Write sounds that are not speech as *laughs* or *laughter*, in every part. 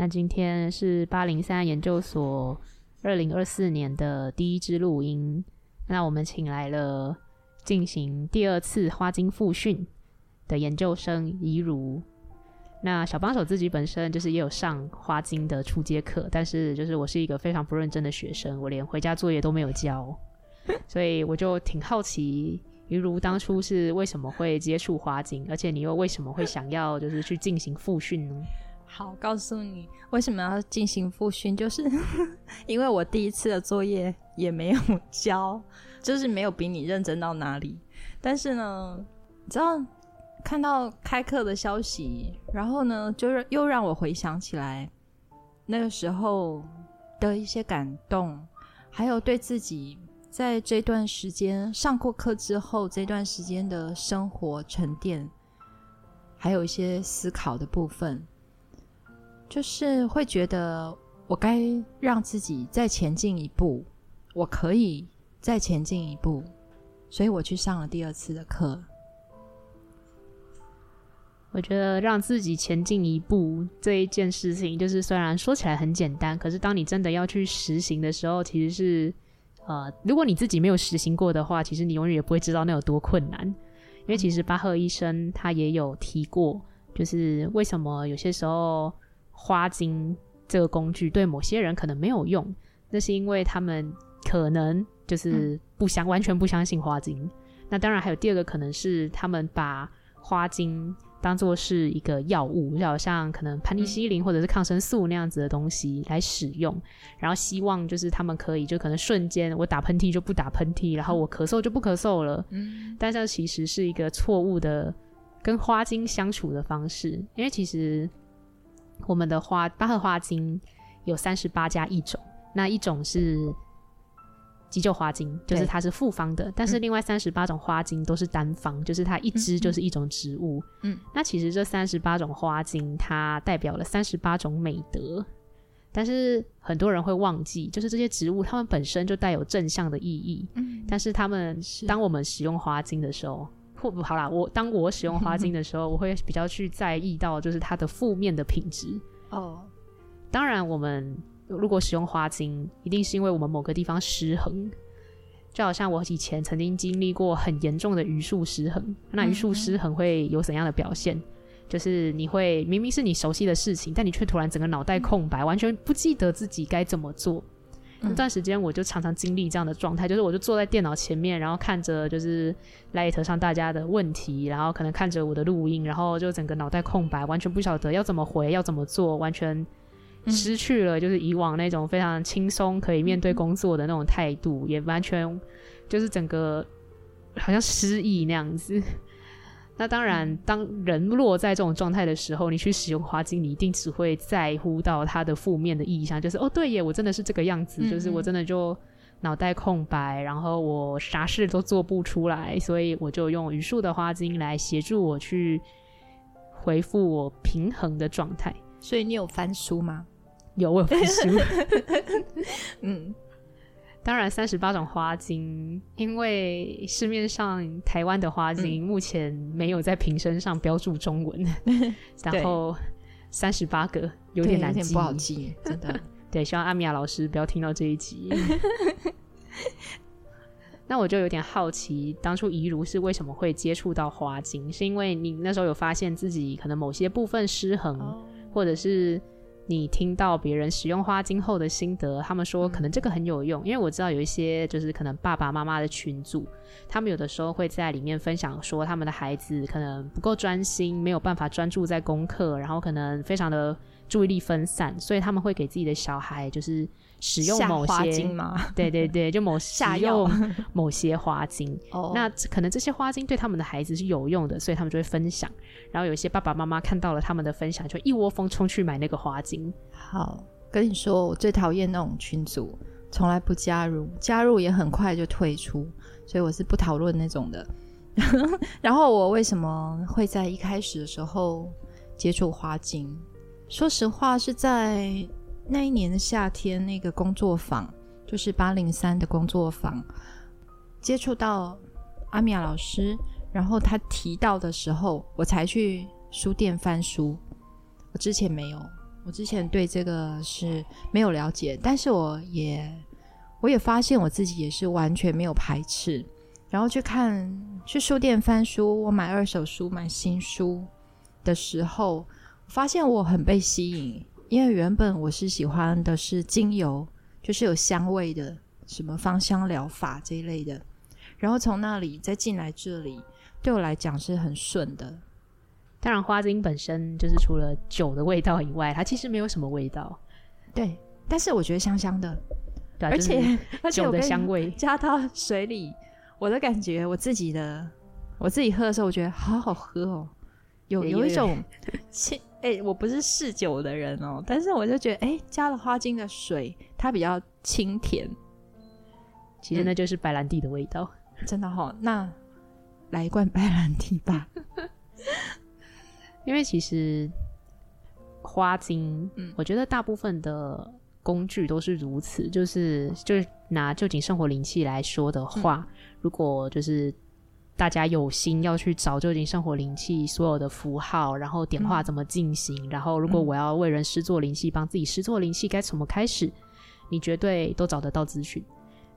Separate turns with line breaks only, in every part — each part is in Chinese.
那今天是八零三研究所二零二四年的第一支录音。那我们请来了进行第二次花精复训的研究生怡如。那小帮手自己本身就是也有上花精的初阶课，但是就是我是一个非常不认真的学生，我连回家作业都没有交，*laughs* 所以我就挺好奇，于如当初是为什么会接触花精，而且你又为什么会想要就是去进行复训呢？
好，告诉你为什么要进行复训，就是 *laughs* 因为我第一次的作业也没有交，就是没有比你认真到哪里。但是呢，你知道看到开课的消息，然后呢，就是又让我回想起来那个时候的一些感动，还有对自己在这段时间上过课之后这段时间的生活沉淀，还有一些思考的部分。就是会觉得我该让自己再前进一步，我可以再前进一步，所以我去上了第二次的课。
我觉得让自己前进一步这一件事情，就是虽然说起来很简单，可是当你真的要去实行的时候，其实是呃，如果你自己没有实行过的话，其实你永远也不会知道那有多困难。因为其实巴赫医生他也有提过，就是为什么有些时候。花精这个工具对某些人可能没有用，那是因为他们可能就是不相、嗯、完全不相信花精。那当然还有第二个可能是他们把花精当做是一个药物，就好像可能盘尼西林或者是抗生素那样子的东西来使用，嗯、然后希望就是他们可以就可能瞬间我打喷嚏就不打喷嚏，然后我咳嗽就不咳嗽了。嗯，但这其实是一个错误的跟花精相处的方式，因为其实。我们的花巴赫花精有三十八加一种，那一种是急救花精，就是它是复方的，但是另外三十八种花精都是单方，嗯、就是它一支就是一种植物。嗯，那其实这三十八种花精它代表了三十八种美德，但是很多人会忘记，就是这些植物它们本身就带有正向的意义。嗯，但是它们是当我们使用花精的时候。或不好啦，我当我使用花精的时候，*laughs* 我会比较去在意到就是它的负面的品质。哦，当然，我们如果使用花精，一定是因为我们某个地方失衡。就好像我以前曾经经历过很严重的余数失衡，那余数失衡会有怎样的表现？就是你会明明是你熟悉的事情，但你却突然整个脑袋空白，完全不记得自己该怎么做。那段时间我就常常经历这样的状态，就是我就坐在电脑前面，然后看着就是 Light 上大家的问题，然后可能看着我的录音，然后就整个脑袋空白，完全不晓得要怎么回，要怎么做，完全失去了就是以往那种非常轻松可以面对工作的那种态度，也完全就是整个好像失忆那样子。那当然，当人落在这种状态的时候，你去使用花精，你一定只会在乎到它的负面的意象，就是哦，对耶，我真的是这个样子，就是我真的就脑袋空白，然后我啥事都做不出来，所以我就用余数的花精来协助我去回复我平衡的状态。
所以你有翻书吗？
有，我有翻书。*laughs* 嗯。当然，三十八种花精，因为市面上台湾的花精目前没有在瓶身上标注中文，嗯、*laughs* 然后三十八个有点难记，
不好记，真的。*laughs*
对，希望阿米亚老师不要听到这一集。*laughs* 那我就有点好奇，当初怡如是为什么会接触到花精？是因为你那时候有发现自己可能某些部分失衡，哦、或者是？你听到别人使用花精后的心得，他们说可能这个很有用，嗯、因为我知道有一些就是可能爸爸妈妈的群组，他们有的时候会在里面分享说他们的孩子可能不够专心，没有办法专注在功课，然后可能非常的注意力分散，所以他们会给自己的小孩就是使用某些
花精吗？*laughs*
对对对，就某使用 *laughs* 某些花精。
哦，
那可能这些花精对他们的孩子是有用的，所以他们就会分享。然后有些爸爸妈妈看到了他们的分享，就一窝蜂冲去买那个花精。
好，跟你说，我最讨厌那种群组，从来不加入，加入也很快就退出，所以我是不讨论那种的。*laughs* 然后我为什么会在一开始的时候接触花精？说实话，是在那一年的夏天，那个工作坊，就是八零三的工作坊，接触到阿米娅老师，然后他提到的时候，我才去书店翻书。我之前没有，我之前对这个是没有了解，但是我也我也发现我自己也是完全没有排斥，然后去看去书店翻书，我买二手书、买新书的时候。发现我很被吸引，因为原本我是喜欢的是精油，就是有香味的，什么芳香疗法这一类的。然后从那里再进来这里，对我来讲是很顺的。
当然，花精本身就是除了酒的味道以外，它其实没有什么味道。
对，但是我觉得香香的，
对啊，
而且 *laughs*
酒的香味
加到水里，我的感觉，我自己的我自己喝的时候，我觉得好好喝哦，有有一种 *laughs* 清。哎、欸，我不是嗜酒的人哦，但是我就觉得，哎、欸，加了花精的水，它比较清甜。
其实那就是白兰地的味道，
嗯、真的哈、哦。那来一罐白兰地吧，*laughs*
因为其实花精，嗯，我觉得大部分的工具都是如此，就是就是拿旧景生活灵气来说的话，嗯、如果就是。大家有心要去找臼井生活灵气所有的符号，然后点化怎么进行，嗯、然后如果我要为人施作灵气，帮、嗯、自己施作灵气该怎么开始，你绝对都找得到资讯。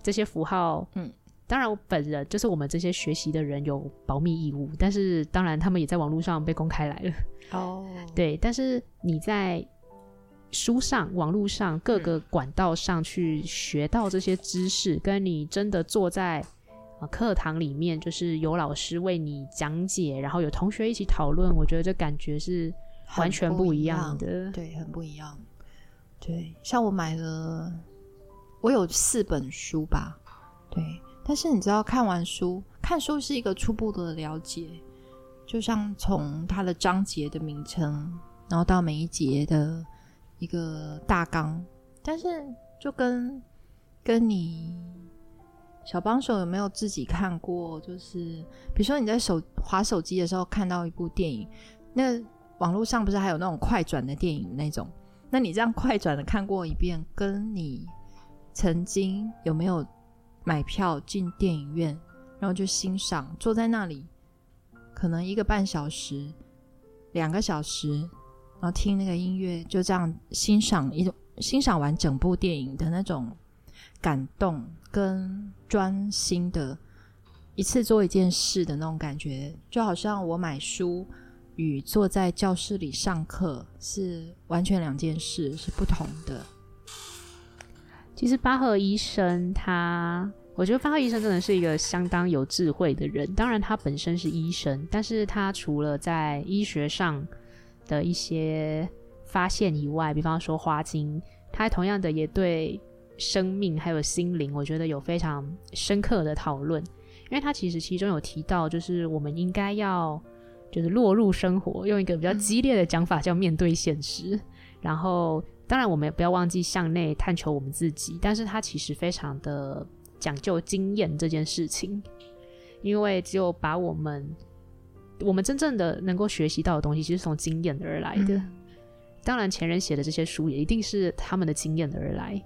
这些符号，嗯，当然我本人就是我们这些学习的人有保密义务，但是当然他们也在网络上被公开来了。哦，*laughs* 对，但是你在书上、网络上各个管道上去学到这些知识，嗯、跟你真的坐在。课堂里面就是有老师为你讲解，然后有同学一起讨论，我觉得这感觉是完全不一样的。
样对，很不一样。对，像我买了，我有四本书吧。对，但是你知道，看完书，看书是一个初步的了解，就像从它的章节的名称，然后到每一节的一个大纲，但是就跟跟你。小帮手有没有自己看过？就是比如说你在手滑手机的时候看到一部电影，那网络上不是还有那种快转的电影那种？那你这样快转的看过一遍，跟你曾经有没有买票进电影院，然后就欣赏，坐在那里，可能一个半小时、两个小时，然后听那个音乐，就这样欣赏一种欣赏完整部电影的那种感动。跟专心的一次做一件事的那种感觉，就好像我买书与坐在教室里上课是完全两件事，是不同的。
其实巴赫医生他，我觉得巴赫医生真的是一个相当有智慧的人。当然，他本身是医生，但是他除了在医学上的一些发现以外，比方说花精，他同样的也对。生命还有心灵，我觉得有非常深刻的讨论，因为他其实其中有提到，就是我们应该要就是落入生活，用一个比较激烈的讲法叫面对现实。然后，当然我们也不要忘记向内探求我们自己，但是他其实非常的讲究经验这件事情，因为只有把我们我们真正的能够学习到的东西，其实从经验而来的。当然，前人写的这些书也一定是他们的经验而来。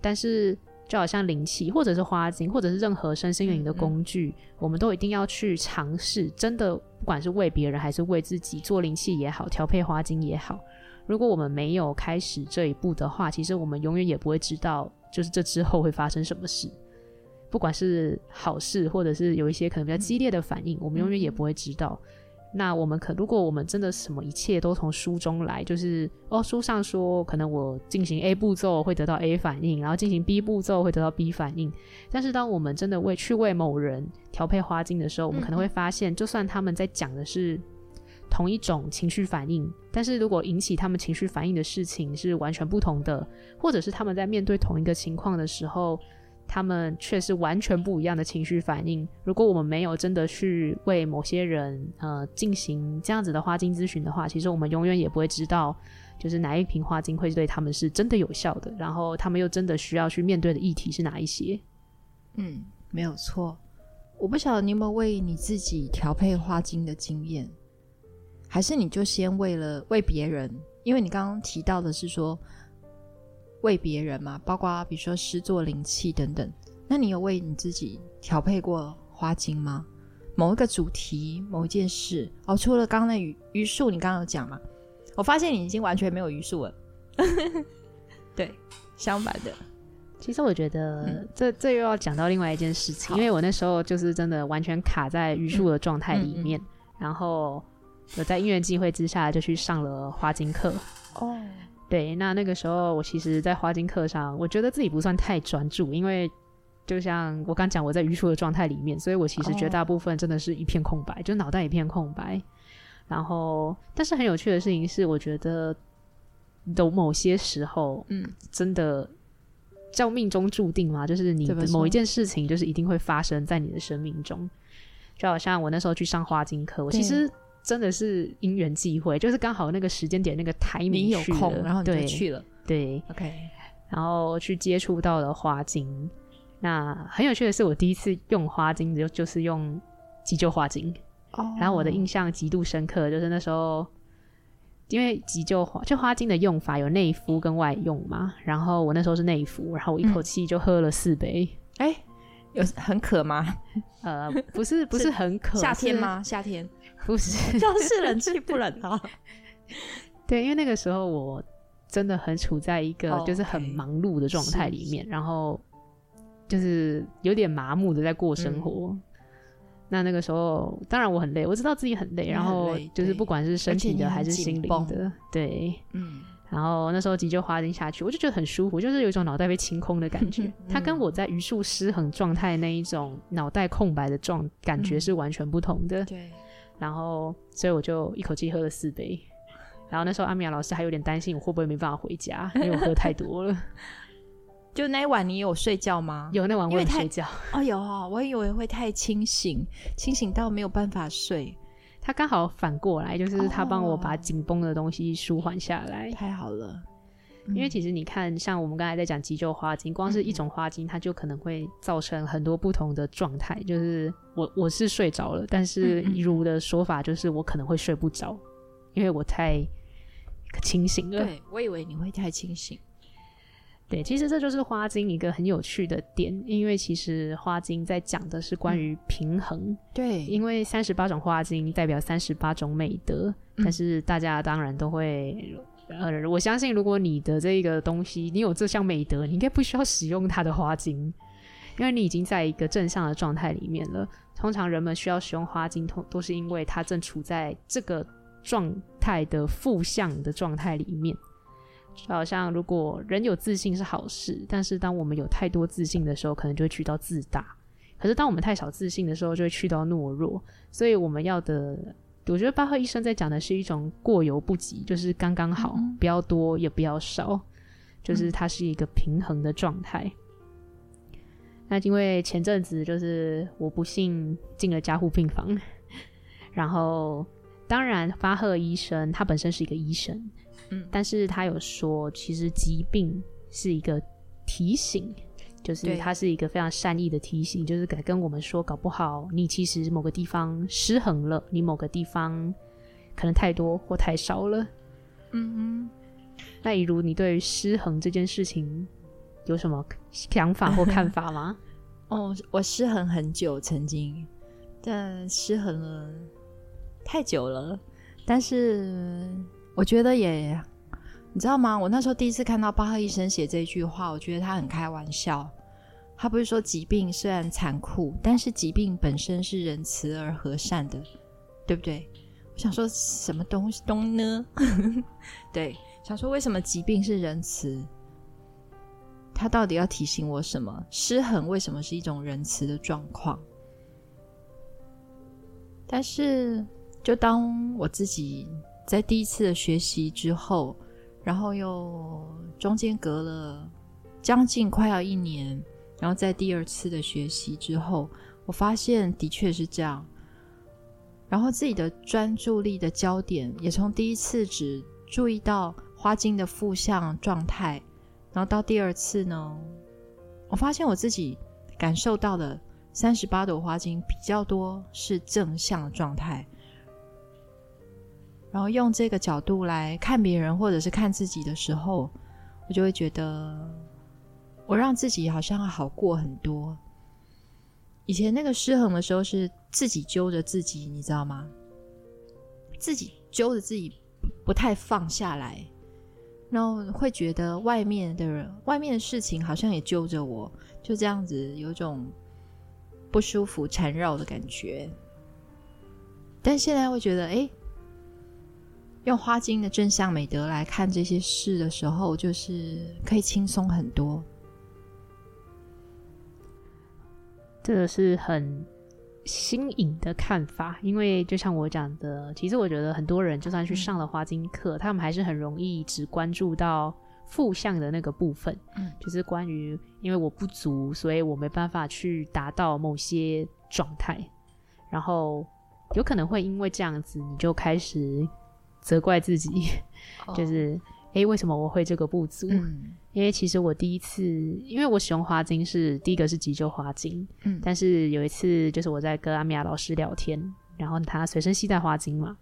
但是，就好像灵气，或者是花精，或者是任何身心灵的工具，嗯嗯，我们都一定要去尝试。真的，不管是为别人还是为自己做灵气也好，调配花精也好，如果我们没有开始这一步的话，其实我们永远也不会知道，就是这之后会发生什么事。不管是好事，或者是有一些可能比较激烈的反应，嗯、我们永远也不会知道。那我们可，如果我们真的什么一切都从书中来，就是哦，书上说可能我进行 A 步骤会得到 A 反应，然后进行 B 步骤会得到 B 反应。但是当我们真的为去为某人调配花精的时候，我们可能会发现，就算他们在讲的是同一种情绪反应，但是如果引起他们情绪反应的事情是完全不同的，或者是他们在面对同一个情况的时候，他们却是完全不一样的情绪反应。如果我们没有真的去为某些人呃进行这样子的花精咨询的话，其实我们永远也不会知道，就是哪一瓶花精会对他们是真的有效的，然后他们又真的需要去面对的议题是哪一些。
嗯，没有错。我不晓得你有没有为你自己调配花精的经验，还是你就先为了为别人？因为你刚刚提到的是说。为别人嘛，包括比如说施作灵气等等。那你有为你自己调配过花精吗？某一个主题，某一件事哦。除了刚刚那榆榆树，你刚刚有讲嘛？我发现你已经完全没有榆树了。*laughs* 对，相反的。
其实我觉得这这又要讲到另外一件事情，因为我那时候就是真的完全卡在榆树的状态里面，嗯嗯嗯、然后有在因缘机会之下就去上了花精课哦。对，那那个时候我其实，在花精课上，我觉得自己不算太专注，因为就像我刚讲，我在愚蠢的状态里面，所以我其实绝大部分真的是一片空白，oh. 就脑袋一片空白。然后，但是很有趣的事情是，我觉得有某些时候，嗯，真的叫命中注定嘛，就是你的某一件事情，就是一定会发生在你的生命中。就好像我那时候去上花精课，我其实。真的是因缘际会，就是刚好那个时间点，那个台名
有空，然后你就去了。
对，OK，然后去接触到了花精。那很有趣的是，我第一次用花精就就是用急救花精。哦、oh.，然后我的印象极度深刻，就是那时候因为急救花就花精的用法有内服跟外用嘛，然后我那时候是内服，然后我一口气就喝了四杯。哎、嗯，
有很渴吗？
呃，不是，*laughs* 不是很渴。
夏天吗？夏天。
不是，*laughs*
就是冷气不冷啊。*laughs*
对，因为那个时候我真的很处在一个就是很忙碌的状态里面，oh, okay. 然后就是有点麻木的在过生活。嗯、那那个时候，当然我很累，我知道自己很累，很累，然后就是不管是身体的还是心灵的，对，嗯。然后那时候急救花精下去，我就觉得很舒服，就是有一种脑袋被清空的感觉。嗯、它跟我在榆树失衡状态那一种脑袋空白的状感觉是完全不同的。对。然后，所以我就一口气喝了四杯。然后那时候阿米亚老师还有点担心我会不会没办法回家，因为我喝太多了。*laughs*
就那一晚你有睡觉吗？*laughs*
有，那晚我有睡觉。
哦，有哦，我以为会太清醒，清醒到没有办法睡。
他刚好反过来，就是他帮我把紧绷的东西舒缓下来。
哦，太好了。
因为其实你看，像我们刚才在讲急救花精，光是一种花精，它就可能会造成很多不同的状态。就是我我是睡着了，但是一如的说法就是我可能会睡不着，因为我太清醒了。
对，我以为你会太清醒。
对，其实这就是花精一个很有趣的点，因为其实花精在讲的是关于平衡。嗯、
对，
因为三十八种花精代表三十八种美德，嗯，但是大家当然都会。呃，我相信如果你的这个东西，你有这项美德，你应该不需要使用它的花精，因为你已经在一个正向的状态里面了。通常人们需要使用花精，都都是因为他正处在这个状态的负向的状态里面。就好像如果人有自信是好事，但是当我们有太多自信的时候，可能就会去到自大；可是当我们太少自信的时候，就会去到懦弱。所以我们要的。我觉得巴赫医生在讲的是一种过犹不及，就是刚刚好，嗯，不要多也不要少，就是它是一个平衡的状态。嗯。那因为前阵子就是我不幸进了加护病房，*laughs* 然后当然巴赫医生他本身是一个医生，嗯，但是他有说，其实疾病是一个提醒。就是它是一个非常善意的提醒，就是给跟我们说，搞不好你其实某个地方失衡了，你某个地方可能太多或太少了。嗯嗯。那比如你对于失衡这件事情有什么想法或看法吗？*laughs*
哦，我失衡很久，曾经，但失衡了太久了。但是我觉得也。你知道吗？我那时候第一次看到巴赫医生写这句话，我觉得他很开玩笑。他不是说疾病虽然残酷，但是疾病本身是仁慈而和善的，对不对？我想说什么东西东呢？*laughs* 对，想说为什么疾病是仁慈？他到底要提醒我什么？失衡为什么是一种仁慈的状况？但是就当我自己在第一次的学习之后，然后又中间隔了将近快要一年，然后在第二次的学习之后，我发现的确是这样。然后自己的专注力的焦点也从第一次只注意到花精的负向状态，然后到第二次呢，我发现我自己感受到的三十八朵花精比较多是正向状态。然后用这个角度来看别人或者是看自己的时候，我就会觉得我让自己好像好过很多。以前那个失衡的时候是自己揪着自己，你知道吗？自己揪着自己不太放下来，然后会觉得外面的人、外面的事情好像也揪着我，就这样子有种不舒服缠绕的感觉。但现在会觉得，哎，用花精的正向美德来看这些事的时候，就是可以轻松很多。
这个是很新颖的看法，因为就像我讲的，其实我觉得很多人就算去上了花精课，嗯、他们还是很容易只关注到负向的那个部分，嗯，就是关于因为我不足，所以我没办法去达到某些状态，然后有可能会因为这样子，你就开始责怪自己，哦、*laughs* 就是。诶，为什么我会这个不足？嗯，因为其实我第一次，因为我使用花精是第一个是急救花精，嗯，但是有一次就是我在跟阿米亚老师聊天，然后他随身携带花精嘛，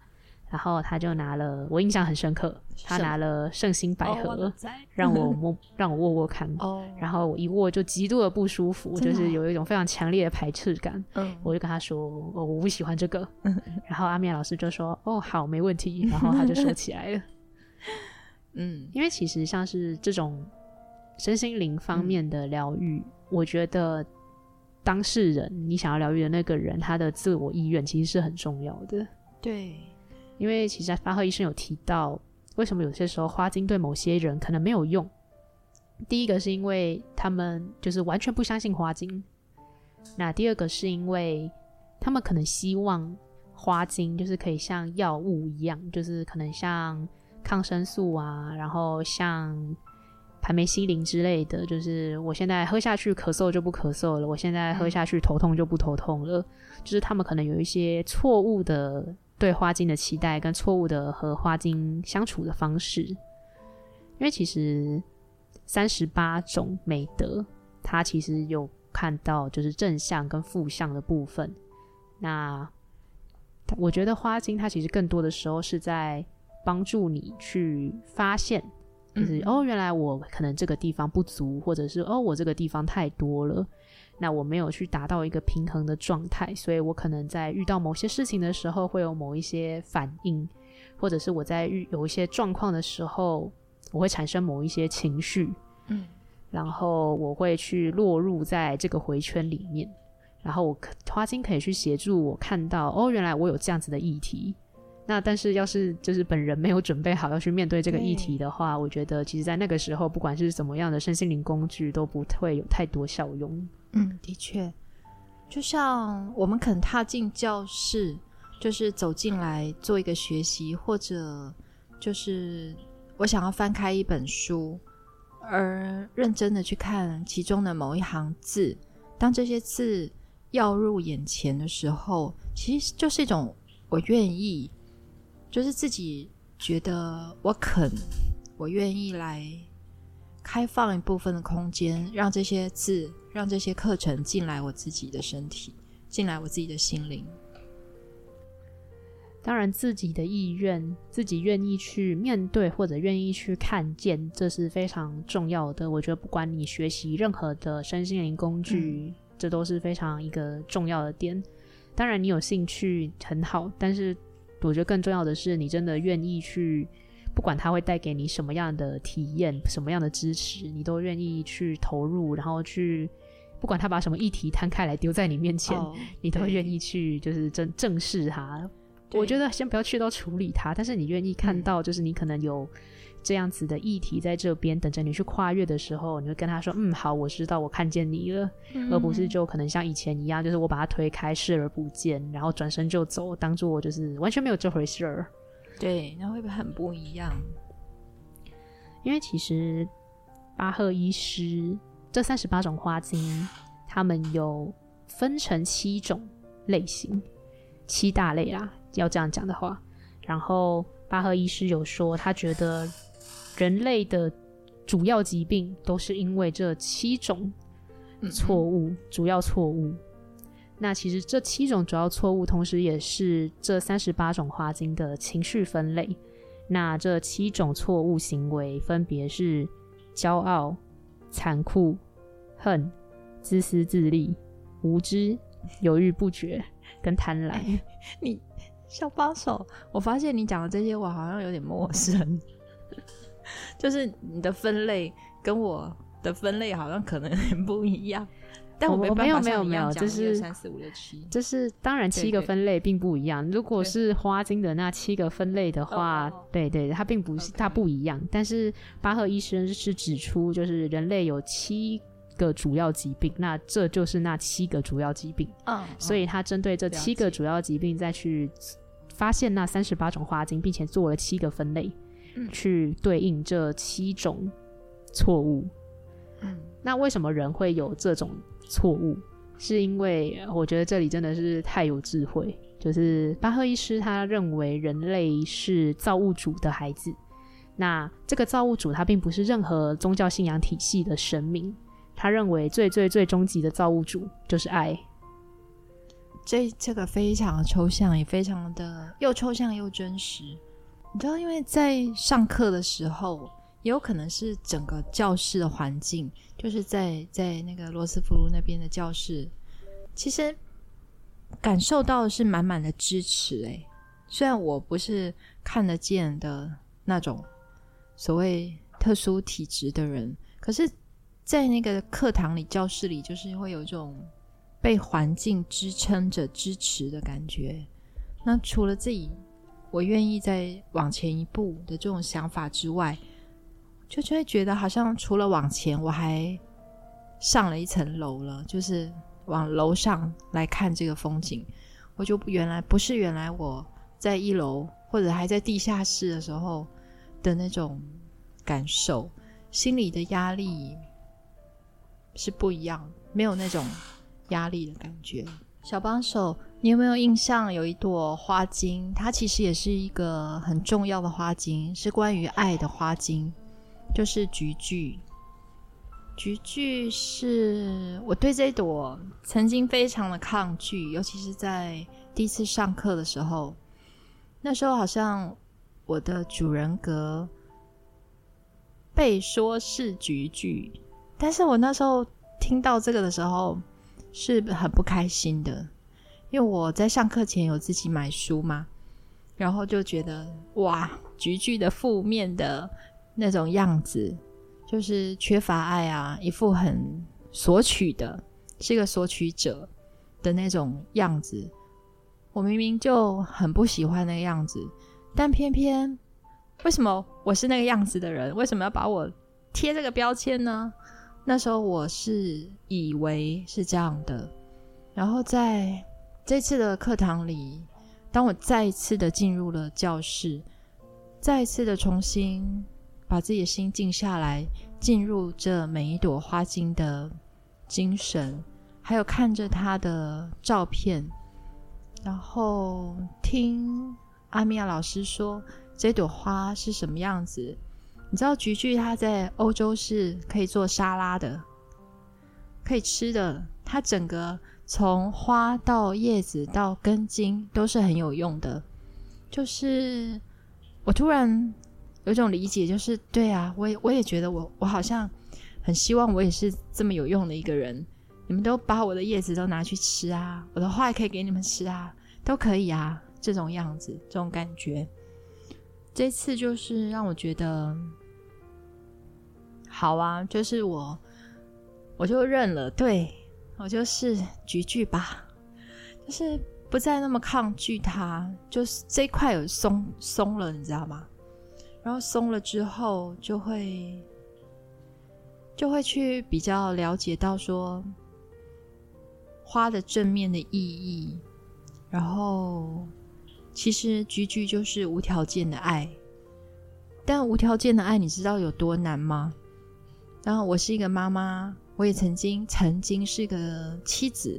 然后他就拿了，我印象很深刻，他拿了圣心百合，哦、让我 *laughs* 摸，让我握握看，哦，然后我一握就极度的不舒服，就是有一种非常强烈的排斥感，嗯，我就跟他说，哦，我不喜欢这个，嗯，然后阿米亚老师就说，哦，好，没问题，*laughs* 然后他就收起来了。嗯，因为其实像是这种身心灵方面的疗愈，嗯、我觉得当事人你想要疗愈的那个人，他的自我意愿其实是很重要的。
对，
因为其实发赫医生有提到，为什么有些时候花精对某些人可能没有用。第一个是因为他们就是完全不相信花精，那第二个是因为他们可能希望花精就是可以像药物一样，就是可能像。抗生素啊，然后像盘梅西林之类的，就是我现在喝下去咳嗽就不咳嗽了，我现在喝下去头痛就不头痛了。就是他们可能有一些错误的对花精的期待，跟错误的和花精相处的方式。因为其实三十八种美德，它其实有看到就是正向跟负向的部分。那我觉得花精它其实更多的时候是在。帮助你去发现，就是、嗯、哦，原来我可能这个地方不足，或者是哦，我这个地方太多了，那我没有去达到一个平衡的状态，所以我可能在遇到某些事情的时候会有某一些反应，或者是我在遇有一些状况的时候，我会产生某一些情绪，嗯，然后我会去落入在这个回圈里面，然后我花精可以去协助我看到，哦，原来我有这样子的议题。那但是要是就是本人没有准备好要去面对这个议题的话，我觉得其实，在那个时候，不管是怎么样的身心灵工具，都不会有太多效用。
嗯，的确，就像我们肯踏进教室，就是走进来做一个学习，或者就是我想要翻开一本书，而认真的去看其中的某一行字，当这些字要入眼前的时候，其实就是一种我愿意。就是自己觉得我肯，我愿意来开放一部分的空间，让这些字，让这些课程进来我自己的身体，进来我自己的心灵。
当然，自己的意愿，自己愿意去面对或者愿意去看见，这是非常重要的。我觉得，不管你学习任何的身心灵工具，嗯、这都是非常一个重要的点。当然，你有兴趣很好，但是。我觉得更重要的是，你真的愿意去，不管他会带给你什么样的体验、什么样的支持，你都愿意去投入，然后去，不管他把什么议题摊开来丢在你面前，哦、你都愿意去，就是正正视它。我觉得先不要去到处理它，但是你愿意看到，就是你可能有这样子的议题在这边等着你去跨越的时候，你会跟他说：“嗯，好，我知道，我看见你了。嗯”而不是就可能像以前一样，就是我把他推开，视而不见，然后转身就走，当做就是完全没有这回事儿。
对，那会不会很不一样？
因为其实巴赫医师这三十八种花精，他们有分成七种类型，七大类啦。要这样讲的话，然后巴赫医师有说，他觉得人类的主要疾病都是因为这七种错误，嗯、主要错误。那其实这七种主要错误，同时也是这三十八种花精的情绪分类。那这七种错误行为分别是骄傲、残酷、恨、自私自利、无知、犹豫不决跟贪婪。欸、
你。小帮手，我发现你讲的这些我好像有点陌生，就是你的分类跟我的分类好像可能 *laughs* 很不一样。但我没
没有没有没有，就是
三四五六七，
就是当然七个分类并不一样。如果是花精的那七个分类的话，对，对对，它并不是.它不一样。但是巴赫医生是指出，就是人类有七个主要疾病，那这就是那七个主要疾病。嗯，所以他针对这七个主要疾病再去发现那三十八种花精，并且做了七个分类，嗯、去对应这七种错误。嗯，那为什么人会有这种错误？是因为我觉得这里真的是太有智慧。就是巴赫医师他认为人类是造物主的孩子，那这个造物主他并不是任何宗教信仰体系的神明。他认为最最最终极的造物主就是爱。
这这个非常抽象，也非常的又抽象又真实。你知道，因为在上课的时候，也有可能是整个教室的环境，就是在在那个罗斯福路那边的教室，其实感受到的是满满的支持。诶，虽然我不是看得见的那种所谓特殊体质的人，可是。在那个课堂里、教室里，就是会有一种被环境支撑着、支持的感觉。那除了自己，我愿意再往前一步的这种想法之外，就就会觉得好像除了往前，我还上了一层楼了，就是往楼上来看这个风景。我就原来不是原来我在一楼或者还在地下室的时候的那种感受，心里的压力。是不一样，没有那种压力的感觉。小帮手，你有没有印象？有一朵花精，它其实也是一个很重要的花精，是关于爱的花精，就是菊苣。菊苣是我对这朵曾经非常的抗拒，尤其是在第一次上课的时候。那时候好像我的主人格被说是菊苣。但是我那时候听到这个的时候是很不开心的，因为我在上课前有自己买书嘛，然后就觉得哇，菊苣的负面的那种样子，就是缺乏爱啊，一副很索取的，是一个索取者的那种样子。我明明就很不喜欢那个样子，但偏偏为什么我是那个样子的人，为什么要把我贴这个标签呢？那时候我是以为是这样的，然后在这次的课堂里，当我再一次的进入了教室，再一次的重新把自己的心静下来，进入这每一朵花精的精神，还有看着它的照片，然后听阿米娅老师说这朵花是什么样子。你知道菊苣它在欧洲是可以做沙拉的，可以吃的。它整个从花到叶子到根茎都是很有用的。就是我突然有种理解，就是对啊，我也我也觉得我我好像很希望我也是这么有用的一个人。你们都把我的叶子都拿去吃啊，我的花也可以给你们吃啊，都可以啊，这种样子，这种感觉。这次就是让我觉得。好啊，就是我，我就认了，对，我就是菊苣吧，就是不再那么抗拒它，就是这一块有松松了，你知道吗？然后松了之后，就会就会去比较了解到说花的正面的意义，然后其实句句就是无条件的爱，但无条件的爱，你知道有多难吗？然后我是一个妈妈，我也曾经曾经是个妻子，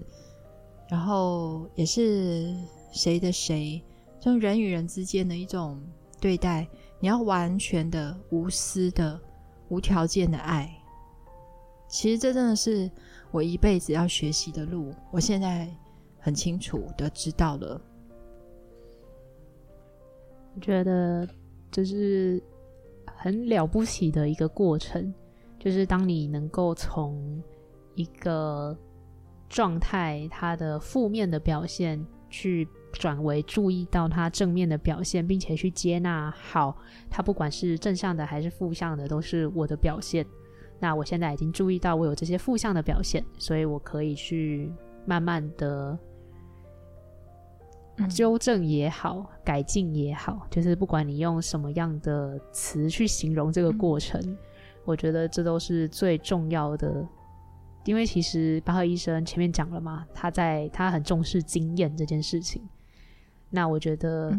然后也是谁的谁，就人与人之间的一种对待，你要完全的无私的、无条件的爱。其实这真的是我一辈子要学习的路，我现在很清楚的知道了。
我觉得这是很了不起的一个过程。就是当你能够从一个状态，它的负面的表现，去转为注意到它正面的表现，并且去接纳，好，它不管是正向的还是负向的，都是我的表现。那我现在已经注意到我有这些负向的表现，所以我可以去慢慢的纠正也好，嗯、改进也好，就是不管你用什么样的词去形容这个过程。嗯我觉得这都是最重要的，因为其实巴赫医生前面讲了嘛，他在他很重视经验这件事情。那我觉得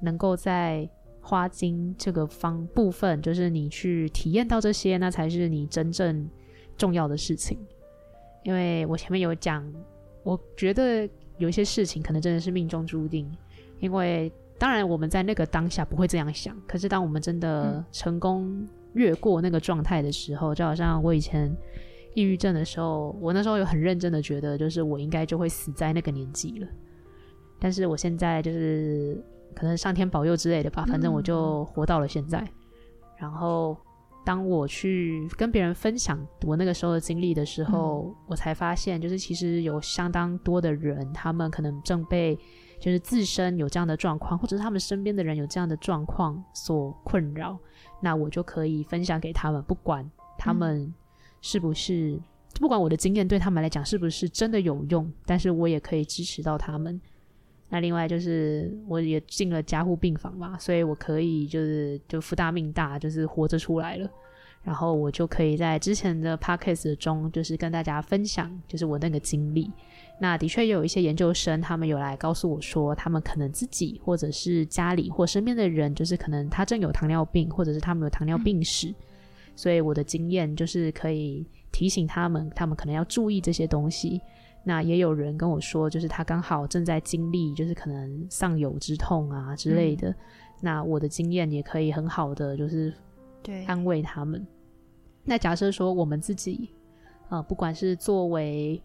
能够在花精这个方部分，就是你去体验到这些，那才是你真正重要的事情。因为我前面有讲，我觉得有一些事情可能真的是命中注定，因为当然我们在那个当下不会这样想，可是当我们真的成功。越过那个状态的时候，就好像我以前抑郁症的时候，我那时候有很认真的觉得，就是我应该就会死在那个年纪了。但是我现在就是可能上天保佑之类的吧，反正我就活到了现在。嗯、然后当我去跟别人分享我那个时候的经历的时候，嗯、我才发现，就是其实有相当多的人，他们可能正被就是自身有这样的状况，或者是他们身边的人有这样的状况所困扰。那我就可以分享给他们，不管他们是不是，嗯、不管我的经验对他们来讲是不是真的有用，但是我也可以支持到他们。那另外就是我也进了加护病房嘛，所以我可以就是就福大命大，就是活着出来了。然后我就可以在之前的 podcast 中，就是跟大家分享，就是我那个经历。那的确也有一些研究生，他们有来告诉我说，他们可能自己或者是家里或身边的人，就是可能他正有糖尿病，或者是他们有糖尿病史，嗯、所以我的经验就是可以提醒他们，他们可能要注意这些东西。那也有人跟我说，就是他刚好正在经历，就是可能丧友之痛啊之类的。嗯、那我的经验也可以很好的就是对安慰他们。那假设说我们自己啊、呃，不管是作为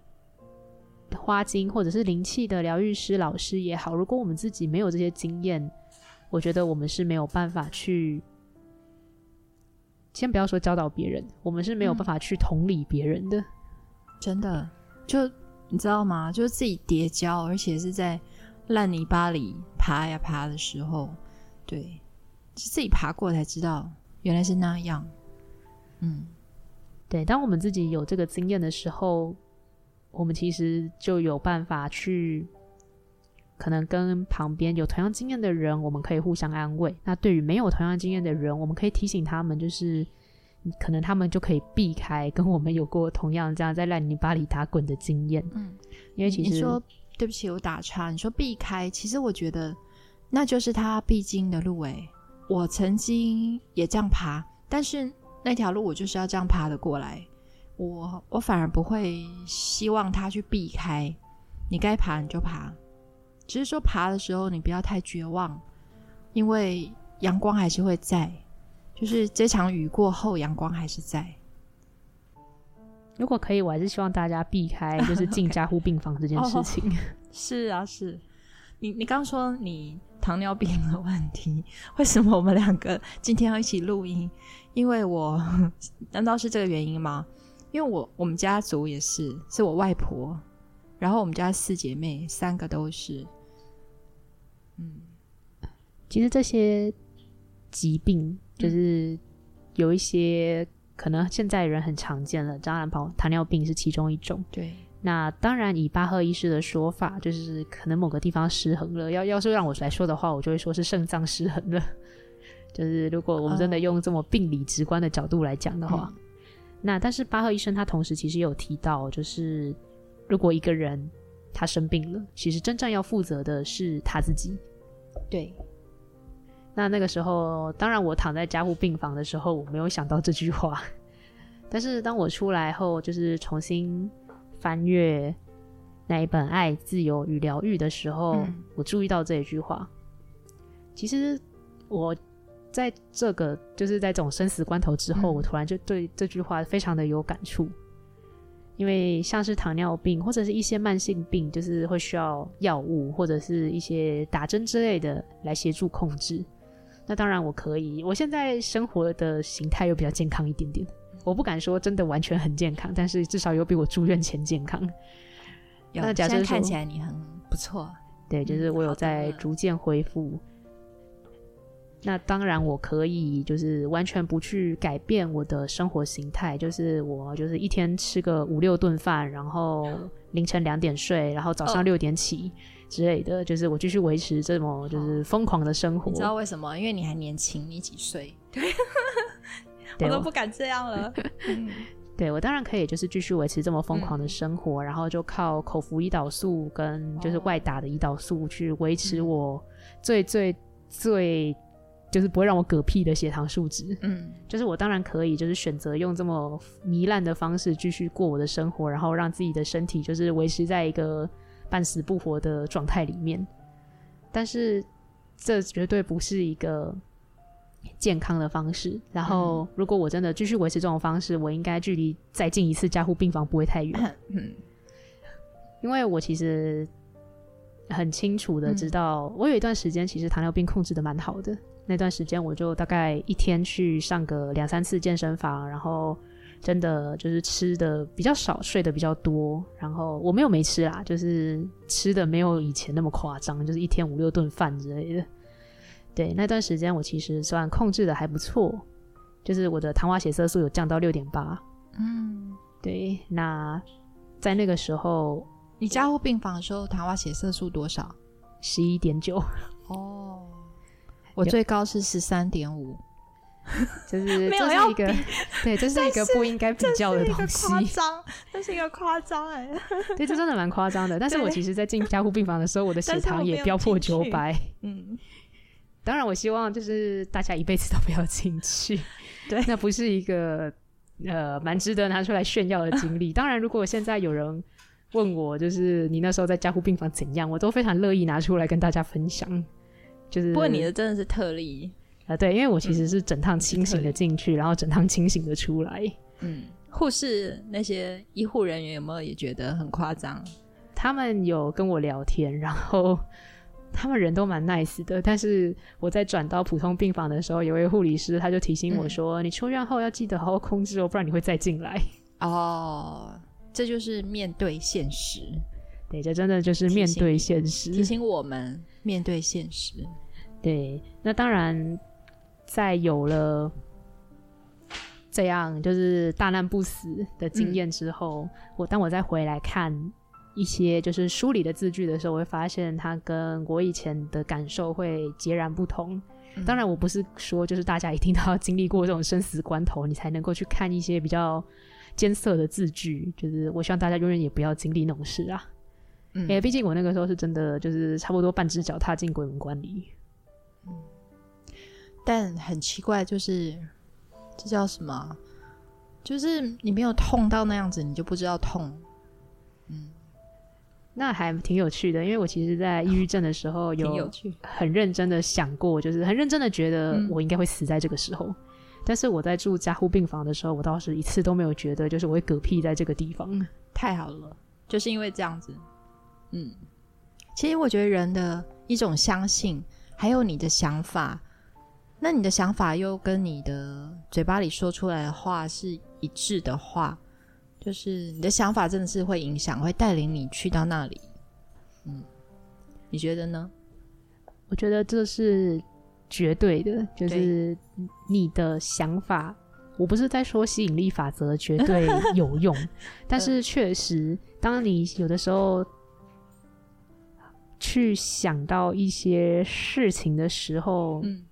花精或者是灵气的疗愈师老师也好，如果我们自己没有这些经验，我觉得我们是没有办法去，先不要说教导别人，我们是没有办法去同理别人的。
嗯、真的，就你知道吗？就是自己叠跤，而且是在烂泥巴里爬呀爬的时候，对，是自己爬过才知道原来是那样。嗯，
对，当我们自己有这个经验的时候。我们其实就有办法去，可能跟旁边有同样经验的人，我们可以互相安慰。那对于没有同样经验的人，我们可以提醒他们，就是可能他们就可以避开跟我们有过同样这样在烂泥巴里打滚的经验。嗯，因为其实你
说对不起，我打岔。你说避开，其实我觉得那就是他必经的路。诶，我曾经也这样爬，但是那条路我就是要这样爬的过来。我我反而不会希望他去避开，你该爬你就爬，只是说爬的时候你不要太绝望，因为阳光还是会在，就是这场雨过后阳光还是在。
如果可以，我还是希望大家避开就是进加护病房这件事情。
Okay. *laughs* oh, 是啊，是你你刚说你糖尿病的问题，为什么我们两个今天要一起录音？因为我 *laughs* 难道是这个原因吗？因为我我们家族也是，是我外婆，然后我们家四姐妹三个都是，嗯，
其实这些疾病就是有一些可能现在人很常见了，当然糖糖尿病是其中一种。
对，
那当然以巴赫医师的说法，就是可能某个地方失衡了。要要是让我来说的话，我就会说是肾脏失衡了。就是如果我们真的用这么病理直观的角度来讲的话，嗯、那但是巴赫医生他同时其实也有提到，就是如果一个人他生病了，其实真正要负责的是他自己。
对。
那那个时候，当然我躺在加护病房的时候，我没有想到这句话。但是当我出来后，就是重新翻阅那一本《爱、自由与疗愈》的时候，嗯、我注意到这一句话。其实我在这个就是在这种生死关头之后，嗯、我突然就对这句话非常的有感触。因为像是糖尿病或者是一些慢性病，就是会需要药物或者是一些打针之类的来协助控制。那当然我可以，我现在生活的形态又比较健康一点点。我不敢说真的完全很健康，但是至少有比我住院前健康。
那假设看起来你很不错，
对，就是我有在逐渐恢复。嗯、那当然我可以，就是完全不去改变我的生活形态，就是我就是一天吃个五六顿饭，然后凌晨两点睡，然后早上六点起之类的，哦、就是我继续维持这么就是疯狂的生活。
你知道为什么？因为你还年轻，你几岁？*laughs* 对。我都不敢这样了。*laughs* 嗯、
对，我当然可以，就是继续维持这么疯狂的生活，嗯、然后就靠口服胰岛素跟就是外打的胰岛素去维持我最最最就是不会让我嗝屁的血糖数值。嗯，就是我当然可以，就是选择用这么糜烂的方式继续过我的生活，然后让自己的身体就是维持在一个半死不活的状态里面。但是这绝对不是一个。健康的方式，然后如果我真的继续维持这种方式，我应该距离再进一次加护病房不会太远。嗯，因为我其实很清楚的知道，嗯、我有一段时间其实糖尿病控制的蛮好的，那段时间我就大概一天去上个两三次健身房，然后真的就是吃的比较少，睡的比较多，然后我没有没吃啦，就是吃的没有以前那么夸张，就是一天五六顿饭之类的。对，那段时间我其实算控制的还不错，就是我的糖化血色素有降到六点八。嗯，对。那在那个时候，
你加护病房的时候，糖化血色素多少？
十一点九。
哦，我最高是十三点五，
就是 *laughs* 没有要一个，对，这是一个不应该比较的东西。
夸张，这是一个夸张哎。*laughs*
对，这真的蛮夸张的。但是我其实，在进加护病房的时候，我的血糖也飙破九百。嗯。当然，我希望就是大家一辈子都不要进去，对，那不是一个呃蛮值得拿出来炫耀的经历。当然，如果现在有人问我，就是你那时候在加护病房怎样，我都非常乐意拿出来跟大家分享。就是，
不过你的真的是特例
啊，对，因为我其实是整趟清醒的进去，嗯、然后整趟清醒的出来。
嗯，护士那些医护人员有没有也觉得很夸张？
他们有跟我聊天，然后。他们人都蛮 nice 的，但是我在转到普通病房的时候，有位护理师他就提醒我说：“嗯、你出院后要记得好好控制哦，不然你会再进来。”
哦，这就是面对现实。
对，这真的就是面对现实，
提醒，我们面对现实。
对，那当然，在有了这样就是大难不死的经验之后，嗯、我当我再回来看。一些就是书里的字句的时候，我会发现它跟我以前的感受会截然不同。嗯、当然，我不是说就是大家一定都要经历过这种生死关头，你才能够去看一些比较艰涩的字句。就是我希望大家永远也不要经历那种事啊。嗯，因为毕竟我那个时候是真的就是差不多半只脚踏进鬼门关里。
嗯，但很奇怪，就是这叫什么？就是你没有痛到那样子，你就不知道痛。嗯。
那还挺有趣的，因为我其实，在抑郁症的时候 *laughs* 有很认真的想过，就是很认真的觉得我应该会死在这个时候。嗯、但是我在住加护病房的时候，我倒是一次都没有觉得，就是我会嗝屁在这个地方。
太好了，就是因为这样子。嗯，其实我觉得人的一种相信，还有你的想法，那你的想法又跟你的嘴巴里说出来的话是一致的话。就是你的想法真的是会影响，会带领你去到那里。嗯，你觉得呢？
我觉得这是绝对的，就是你的想法。我不是在说吸引力法则绝对有用，*laughs* 但是确实，当你有的时候去想到一些事情的时候，嗯，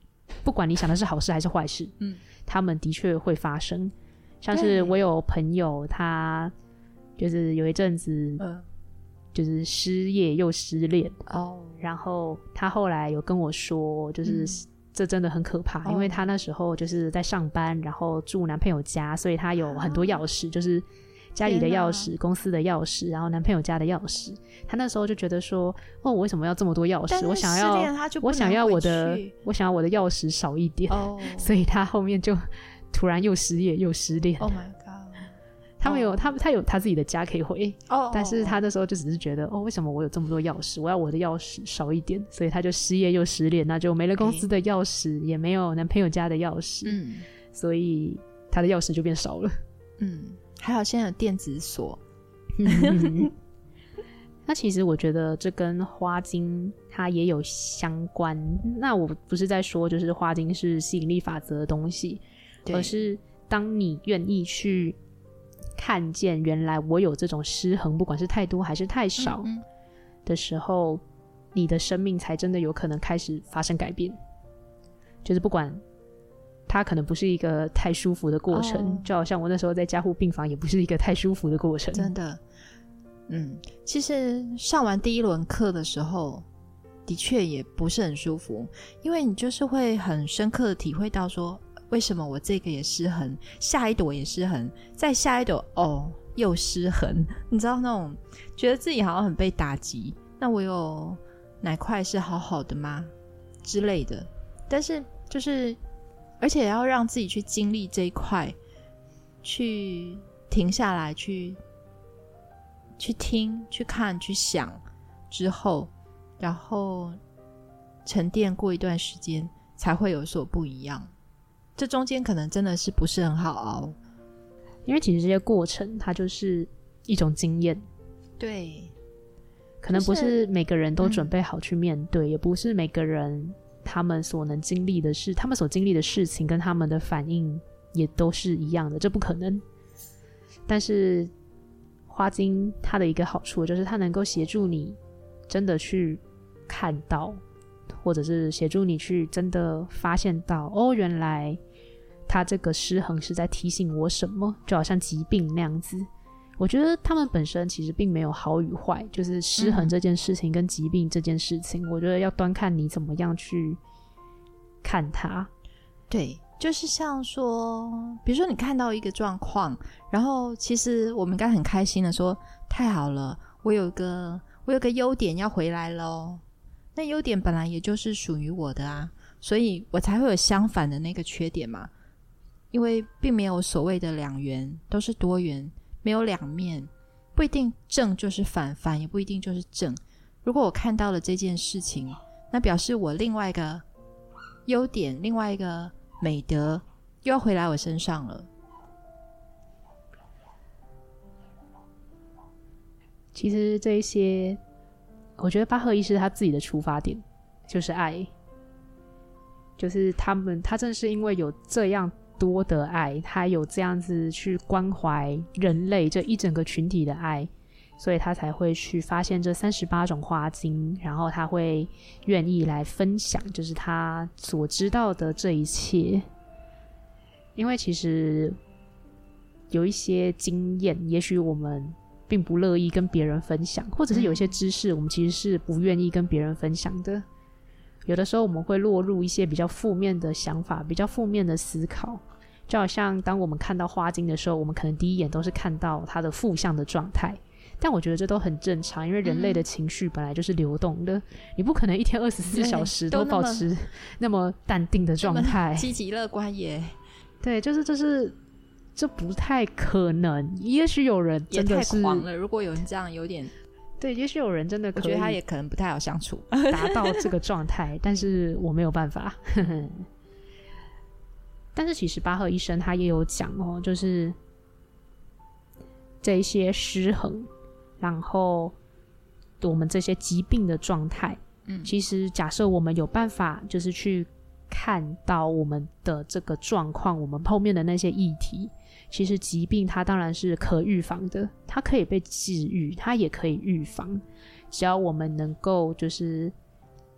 不管你想的是好事还是坏事，
嗯，
他们的确会发生。像是我有朋友，他就是有一阵子，就是失业又失恋
哦，
然后他后来有跟我说，就是这真的很可怕，嗯，因为他那时候就是在上班，然后住男朋友家，所以他有很多钥匙，就是。家里的钥匙，公司的钥匙，然后男朋友家的钥匙。他那时候就觉得说：“哦，我为什么要这么多钥匙？我想要，我想要我的，我想要我的钥匙少一点。Oh. ”所以他后面就突然又失业又失恋。
Oh my！
他没有，他他有他自己的家可以回。
哦，oh.
但是他那时候就只是觉得：“哦，为什么我有这么多钥匙？我要我的钥匙少一点。”所以他就失业又失恋，那就没了公司的钥匙，也没有男朋友家的钥匙。嗯，所以他的钥匙就变少了。
嗯。还好现在有电子锁。*laughs* *laughs*
那其实我觉得这跟花精它也有相关。那我不是在说就是花精是吸引力法则的东西，而是当你愿意去看见原来我有这种失衡，不管是太多还是太少的时候，嗯嗯，你的生命才真的有可能开始发生改变。就是不管。它可能不是一个太舒服的过程，oh. 就好像我那时候在加护病房，也不是一个太舒服的过程。
真的，嗯，其实上完第一轮课的时候，的确也不是很舒服，因为你就是会很深刻的体会到说，为什么我这个也失衡，下一朵也失衡，再下一朵哦又失衡，你知道那种觉得自己好像很被打击，那我有哪块是好好的吗之类的？但是就是。而且要让自己去经历这一块，去停下来，去去听、去看、去想之后，然后沉淀过一段时间，才会有所不一样。这中间可能真的是不是很好熬，
因为其实这些过程它就是一种经验。
对，
可能不是每个人都准备好去面对，嗯、也不是每个人。他们所能经历的事，他们所经历的事情跟他们的反应也都是一样的，这不可能。但是花精它的一个好处就是它能够协助你真的去看到，或者是协助你去真的发现到，哦，原来它这个失衡是在提醒我什么，就好像疾病那样子。我觉得他们本身其实并没有好与坏，就是失衡这件事情跟疾病这件事情，嗯、我觉得要端看你怎么样去看它。
对，就是像说，比如说你看到一个状况，然后其实我们应该很开心的说：“太好了，我有个我有个优点要回来喽。”那优点本来也就是属于我的啊，所以我才会有相反的那个缺点嘛。因为并没有所谓的两元，都是多元。没有两面，不一定正就是反，反也不一定就是正。如果我看到了这件事情，那表示我另外一个优点、另外一个美德又要回来我身上了。
其实这一些，我觉得巴赫医师他自己的出发点就是爱，就是他们，他正是因为有这样。多的爱，他有这样子去关怀人类这一整个群体的爱，所以他才会去发现这三十八种花精，然后他会愿意来分享，就是他所知道的这一切。因为其实有一些经验，也许我们并不乐意跟别人分享，或者是有一些知识，我们其实是不愿意跟别人分享的。有的时候我们会落入一些比较负面的想法，比较负面的思考，就好像当我们看到花精的时候，我们可能第一眼都是看到它的负向的状态。但我觉得这都很正常，因为人类的情绪本来就是流动的，嗯、你不可能一天二十四小时都保持那么淡定的状态，*laughs*
积极乐观也。
对，就是就是这不太可能。也许有人真的是
也太狂了，如果有人这样，有点。
对，也许有人真的可以，
我觉得他也可能不太好相处，*laughs*
达到这个状态，但是我没有办法。但是其实巴赫医生他也有讲哦，就是这一些失衡，然后我们这些疾病的状态，嗯，其实假设我们有办法，就是去看到我们的这个状况，我们后面的那些议题。其实疾病它当然是可预防的，它可以被治愈，它也可以预防。只要我们能够就是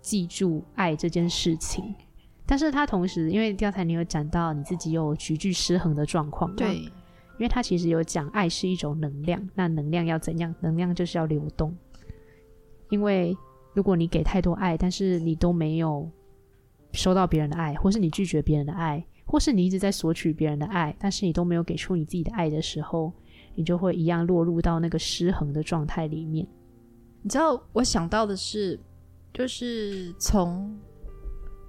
记住爱这件事情，但是它同时，因为刚才你有讲到你自己有局剧失衡的状况，
对，
因为它其实有讲爱是一种能量，那能量要怎样？能量就是要流动。因为如果你给太多爱，但是你都没有收到别人的爱，或是你拒绝别人的爱，或是你一直在索取别人的爱，但是你都没有给出你自己的爱的时候，你就会一样落入到那个失衡的状态里面。
你知道，我想到的是，就是从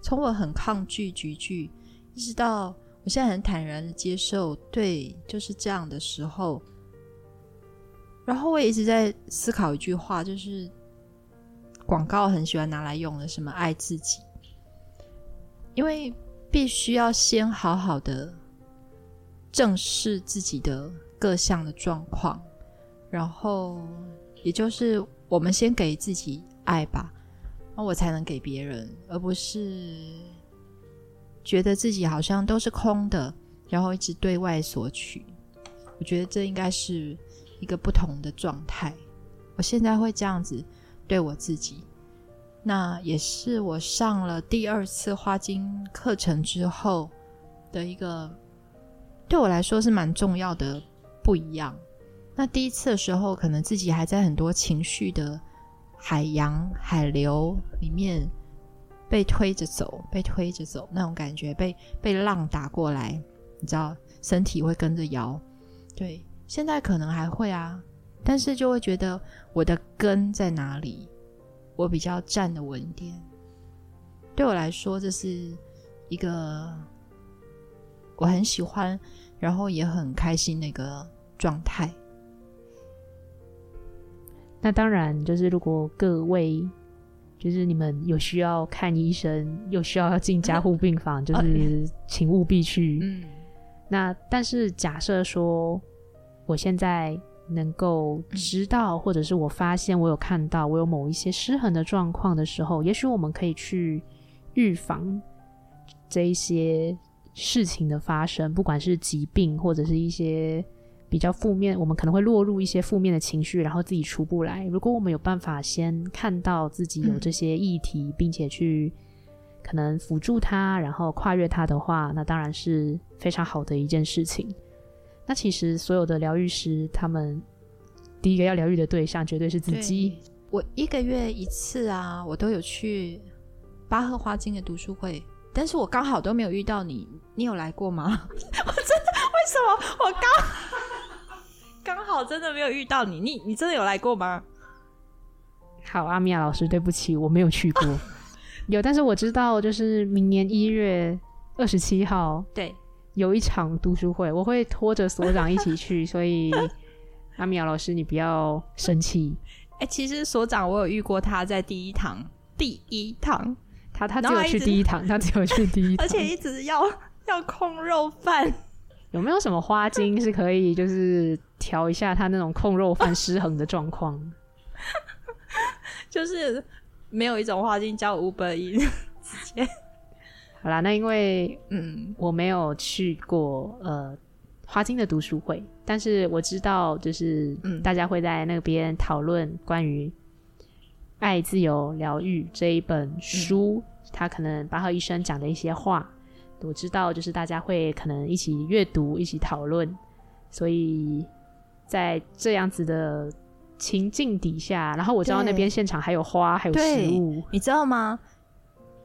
从我很抗拒局距，一直到我现在很坦然的接受，对，就是这样的时候。然后我也一直在思考一句话，就是。广告很喜欢拿来用的，什么爱自己，因为必须要先好好的正视自己的各项的状况，然后也就是我们先给自己爱吧，那我才能给别人，而不是觉得自己好像都是空的，然后一直对外索取。我觉得这应该是一个不同的状态。我现在会这样子。对我自己，那也是我上了第二次花精课程之后的一个，对我来说是蛮重要的不一样。那第一次的时候，可能自己还在很多情绪的海洋海流里面被推着走，被推着走那种感觉，被被浪打过来，你知道，身体会跟着摇。对，现在可能还会啊。但是就会觉得我的根在哪里？我比较站的稳一点。对我来说，这是一个我很喜欢，然后也很开心的一个状态。
那当然，就是如果各位就是你们有需要看医生，有需要要进加护病房，*laughs* 就是请务必去。嗯。那但是假设说，我现在。能够知道，或者是我发现我有看到我有某一些失衡的状况的时候，也许我们可以去预防这一些事情的发生，不管是疾病或者是一些比较负面，我们可能会落入一些负面的情绪，然后自己出不来。如果我们有办法先看到自己有这些议题，并且去可能辅助它，然后跨越它的话，那当然是非常好的一件事情。那其实所有的疗愈师，他们第一个要疗愈的对象绝对是自己。
我一个月一次啊，我都有去巴赫花精的读书会，但是我刚好都没有遇到你。你有来过吗？*laughs* 我真的，为什么我刚刚好真的没有遇到你？你你真的有来过吗？
好，阿米娅老师，对不起，我没有去过。*laughs* 有，但是我知道，就是明年一月二十七号，
对。
有一场读书会，我会拖着所长一起去，*laughs* 所以阿米娅老师，你不要生气。
哎、欸，其实所长我有遇过他在第一堂，第一堂，
他他只有去第一堂，他只有去第一 *laughs* 堂，
而且一直要 *laughs* 要控肉饭。
有没有什么花精是可以就是调一下他那种控肉饭失衡的状况？
就是没有一种花精叫 Uber Eats 直接。
好啦，那因为嗯，我没有去过呃花精的读书会，但是我知道就是嗯，大家会在那边讨论关于《爱、自由、疗愈》这一本书，嗯、他可能巴赫医生讲的一些话，我知道就是大家会可能一起阅读、一起讨论，所以在这样子的情境底下，然后我知道那边现场还有花，还有食物，
你知道吗？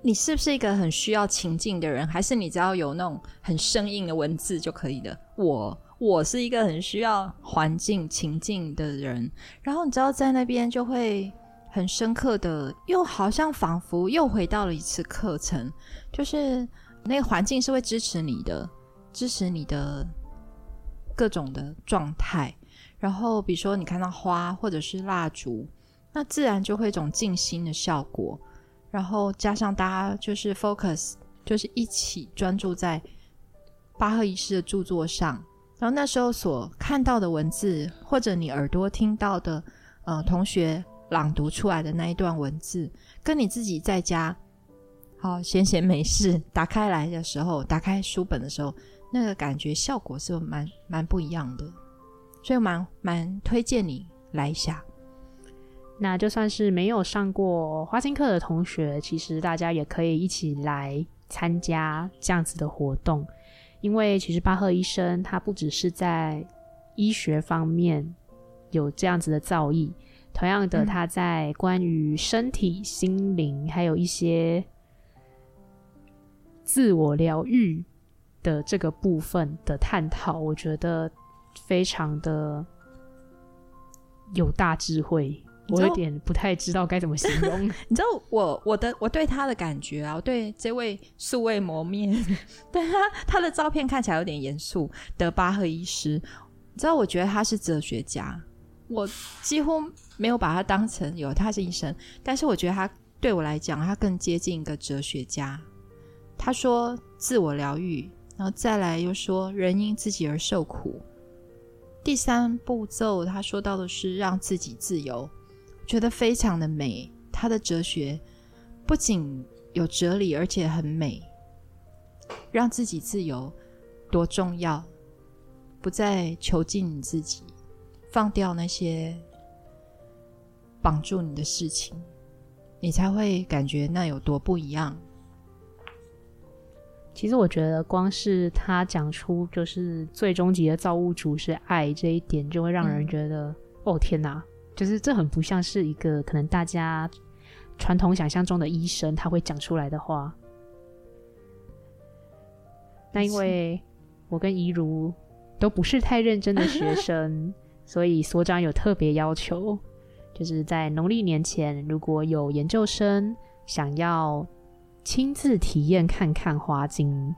你是不是一个很需要情境的人，还是你只要有那种很生硬的文字就可以的？我我是一个很需要环境情境的人，然后你知道在那边就会很深刻的，又好像仿佛又回到了一次课程，就是那个环境是会支持你的，支持你的各种的状态。然后比如说你看到花或者是蜡烛，那自然就会一种静心的效果。然后加上大家就是 focus，就是一起专注在巴赫医师的著作上。然后那时候所看到的文字，或者你耳朵听到的，呃，同学朗读出来的那一段文字，跟你自己在家好闲闲没事打开来的时候，打开书本的时候，那个感觉效果是蛮蛮不一样的。所以蛮蛮推荐你来一下。
那就算是没有上过花心课的同学，其实大家也可以一起来参加这样子的活动，因为其实巴赫医生他不只是在医学方面有这样子的造诣，同样的，他在关于身体、心灵，还有一些自我疗愈的这个部分的探讨，我觉得非常的有大智慧。我有点不太知道该怎么形容。*laughs*
你知道我我的我对他的感觉啊，我对这位素未谋面，*laughs* 对他他的照片看起来有点严肃的巴赫医师，你知道我觉得他是哲学家，我几乎没有把他当成有他是医生，但是我觉得他对我来讲，他更接近一个哲学家。他说自我疗愈，然后再来又说人因自己而受苦，第三步骤他说到的是让自己自由。觉得非常的美，他的哲学不仅有哲理，而且很美。让自己自由多重要，不再囚禁你自己，放掉那些绑住你的事情，你才会感觉那有多不一样。
其实我觉得，光是他讲出就是最终极的造物主是爱这一点，就会让人觉得，嗯、哦天哪！就是这很不像是一个可能大家传统想象中的医生他会讲出来的话。那因为我跟怡如都不是太认真的学生，*laughs* 所以所长有特别要求，就是在农历年前如果有研究生想要亲自体验看看花精，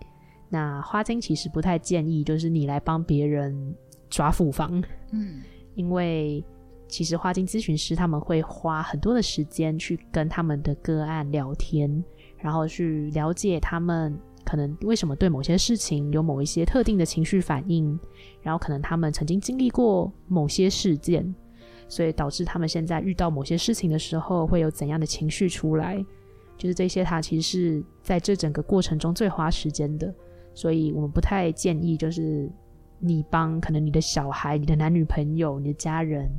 那花精其实不太建议就是你来帮别人抓复方，嗯，因为。其实花精咨询师他们会花很多的时间去跟他们的个案聊天，然后去了解他们可能为什么对某些事情有某一些特定的情绪反应，然后可能他们曾经经历过某些事件，所以导致他们现在遇到某些事情的时候会有怎样的情绪出来，就是这些他其实是在这整个过程中最花时间的，所以我们不太建议就是你帮可能你的小孩、你的男女朋友、你的家人。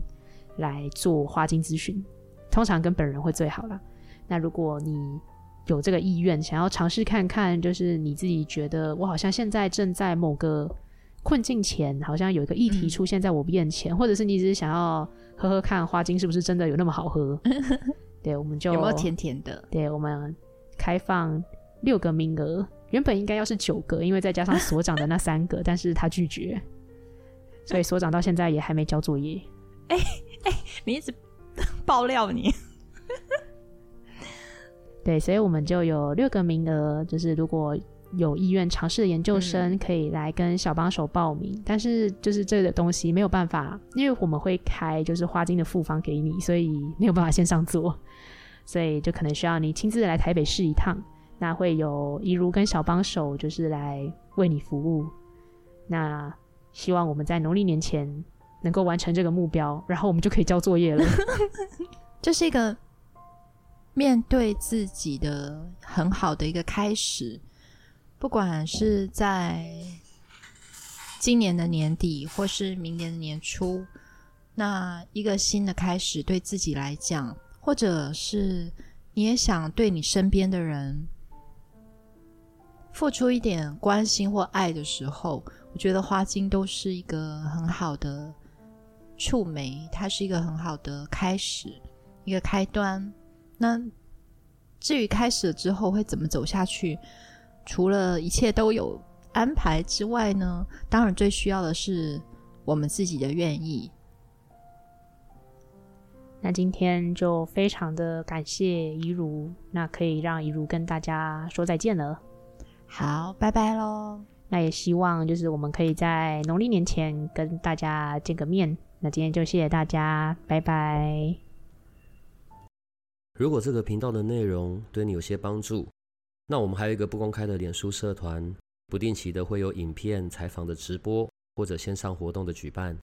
来做花精咨询，通常跟本人会最好啦。那如果你有这个意愿，想要尝试看看，就是你自己觉得我好像现在正在某个困境前，好像有一个议题出现在我面前，嗯、或者是你只是想要喝喝看花精是不是真的有那么好喝？*laughs* 对，我们就
有没有甜甜的？
对，我们开放六个名额，原本应该要是九个，因为再加上所长的那三个，但是他拒绝，所以所长到现在也还没交作业。
哎。*laughs* 哎、欸，你一直 *laughs* 爆料你，*laughs*
对，所以我们就有六个名额，就是如果有意愿尝试的研究生可以来跟小帮手报名，嗯、但是就是这个东西没有办法，因为我们会开就是花精的复方给你，所以没有办法线上做，*laughs* 所以就可能需要你亲自来台北试一趟，那会有一如跟小帮手就是来为你服务，那希望我们在农历年前。能够完成这个目标，然后我们就可以交作业了。*laughs*
这是一个面对自己的很好的一个开始，不管是在今年的年底，或是明年的年初，那一个新的开始，对自己来讲，或者是你也想对你身边的人付出一点关心或爱的时候，我觉得花精都是一个很好的。触媒，它是一个很好的开始，一个开端。那至于开始了之后会怎么走下去，除了一切都有安排之外呢？当然最需要的是我们自己的愿意。
那今天就非常的感谢怡如，那可以让怡如跟大家说再见了。
好，拜拜喽。
那也希望就是我们可以在农历年前跟大家见个面。那今天就谢谢大家，拜拜。
如果这个频道的内容对你有些帮助，那我们还有一个不公开的脸书社团，不定期的会有影片、采访的直播或者线上活动的举办，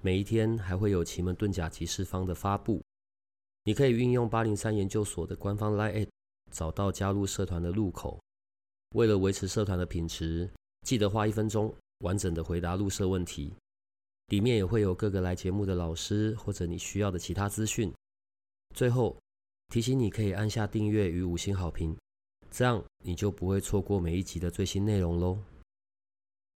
每一天还会有奇门遁甲集市方的发布。你可以运用八零三研究所的官方 LINE@ 找到加入社团的入口。为了维持社团的品质，记得花一分钟完整的回答入社问题。里面也会有各个来节目的老师，或者你需要的其他资讯。最后提醒你可以按下订阅与五星好评，这样你就不会错过每一集的最新内容喽。